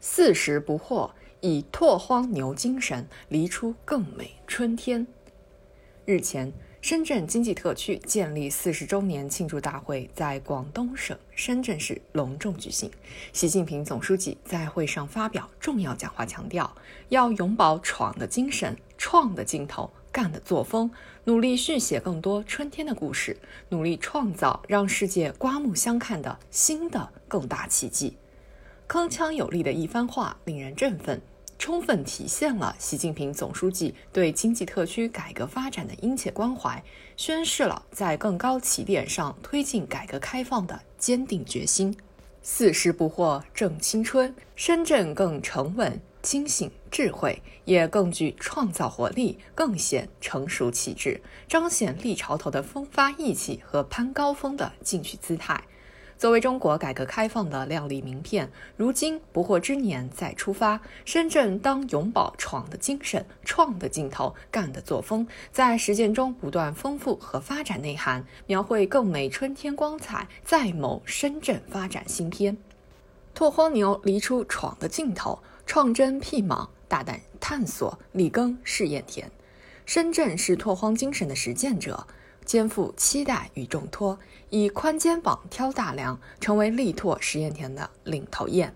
四十不惑，以拓荒牛精神，离出更美春天。日前，深圳经济特区建立四十周年庆祝大会在广东省深圳市隆重举行。习近平总书记在会上发表重要讲话，强调要永葆闯的精神、创的劲头、干的作风，努力续写更多春天的故事，努力创造让世界刮目相看的新的更大奇迹。铿锵有力的一番话令人振奋，充分体现了习近平总书记对经济特区改革发展的殷切关怀，宣示了在更高起点上推进改革开放的坚定决心。四十不惑正青春，深圳更沉稳、清醒、智慧，也更具创造活力，更显成熟气质，彰显立潮头的风发意气和攀高峰的进取姿态。作为中国改革开放的亮丽名片，如今不惑之年再出发，深圳当永葆闯的精神、创的劲头、干的作风，在实践中不断丰富和发展内涵，描绘更美春天光彩，再谋深圳发展新篇。拓荒牛离出闯的劲头，创真辟莽，大胆探索，力耕试验田。深圳是拓荒精神的实践者。肩负期待与重托，以宽肩膀挑大梁，成为力拓实验田的领头雁。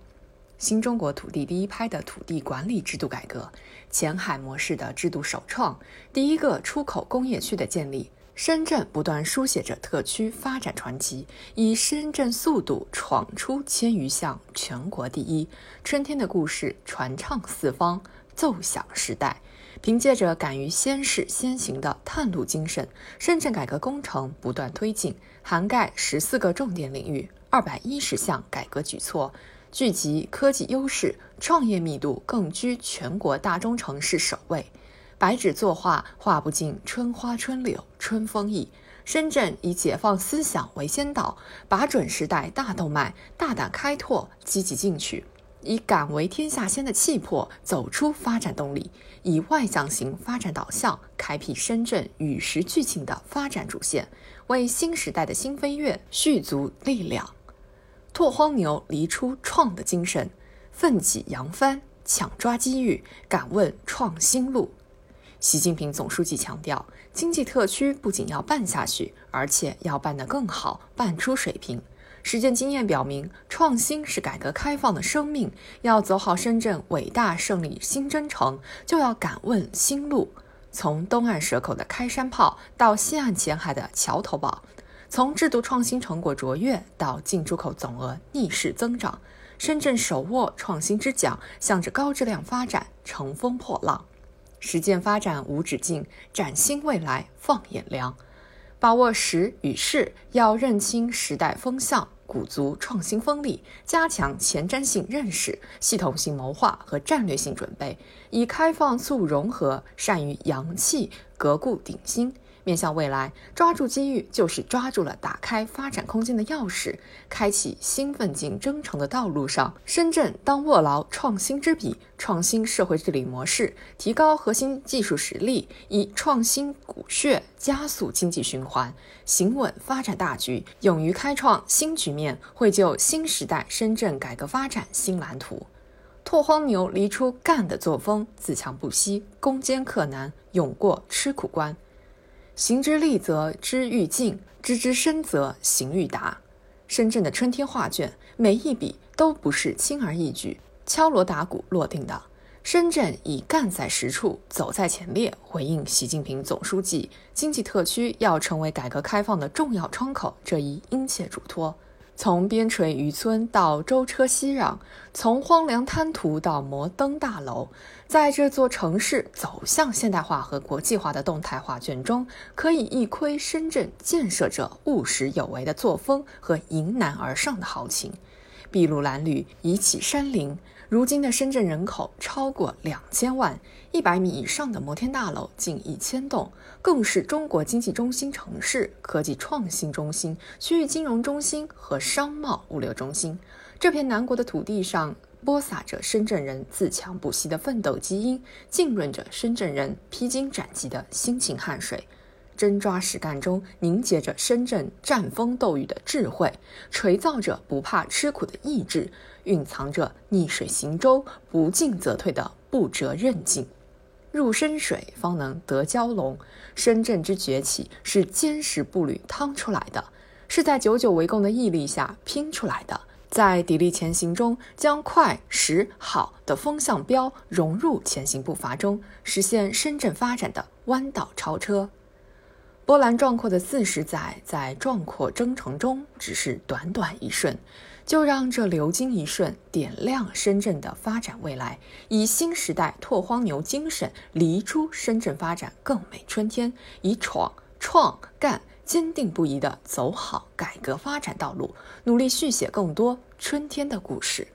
新中国土地第一拍的土地管理制度改革，前海模式的制度首创，第一个出口工业区的建立，深圳不断书写着特区发展传奇，以深圳速度闯出千余项全国第一。春天的故事传唱四方，奏响时代。凭借着敢于先试先行的探路精神，深圳改革工程不断推进，涵盖十四个重点领域、二百一十项改革举措，聚集科技优势，创业密度更居全国大中城市首位。白纸作画，画不尽春花春柳春风意。深圳以解放思想为先导，把准时代大动脉，大胆开拓，积极进取。以敢为天下先的气魄走出发展动力，以外向型发展导向开辟深圳与时俱进的发展主线，为新时代的新飞跃蓄足力量。拓荒牛离出创的精神，奋起扬帆，抢抓机遇，敢问创新路。习近平总书记强调，经济特区不仅要办下去，而且要办得更好，办出水平。实践经验表明，创新是改革开放的生命。要走好深圳伟大胜利新征程，就要敢问新路。从东岸蛇口的开山炮到西岸前海的桥头堡，从制度创新成果卓越到进出口总额逆势增长，深圳手握创新之桨，向着高质量发展乘风破浪。实践发展无止境，崭新未来放眼量。把握时与势，要认清时代风向。鼓足创新锋利，加强前瞻性认识、系统性谋划和战略性准备，以开放促融合，善于扬气，革故鼎新。面向未来，抓住机遇就是抓住了打开发展空间的钥匙。开启新奋进征程的道路上，深圳当握牢创新之笔，创新社会治理模式，提高核心技术实力，以创新骨血加速经济循环，行稳发展大局，勇于开创新局面，绘就新时代深圳改革发展新蓝图。拓荒牛离出干的作风，自强不息，攻坚克难，勇过吃苦关。行之利则知愈进，知之深则行愈达。深圳的春天画卷，每一笔都不是轻而易举、敲锣打鼓落定的。深圳已干在实处，走在前列，回应习近平总书记“经济特区要成为改革开放的重要窗口”这一殷切嘱托。从边陲渔村到舟车熙攘，从荒凉滩涂到摩登大楼，在这座城市走向现代化和国际化的动态画卷中，可以一窥深圳建设者务实有为的作风和迎难而上的豪情。筚路蓝缕，移起山林。如今的深圳人口超过两千万，一百米以上的摩天大楼近一千栋，更是中国经济中心城市、科技创新中心、区域金融中心和商贸物流中心。这片南国的土地上，播撒着深圳人自强不息的奋斗基因，浸润着深圳人披荆斩棘的辛勤汗水。真抓实干中凝结着深圳战风斗雨的智慧，锤造着不怕吃苦的意志，蕴藏着逆水行舟、不进则退的不折韧劲。入深水方能得蛟龙，深圳之崛起是坚实步履趟出来的，是在久久围攻的毅力下拼出来的。在砥砺前行中，将快、实、好的风向标融入前行步伐中，实现深圳发展的弯道超车。波澜壮阔的四十载，在壮阔征程中，只是短短一瞬，就让这流金一瞬点亮深圳的发展未来，以新时代拓荒牛精神犁出深圳发展更美春天，以闯、创、干。坚定不移地走好改革发展道路，努力续写更多春天的故事。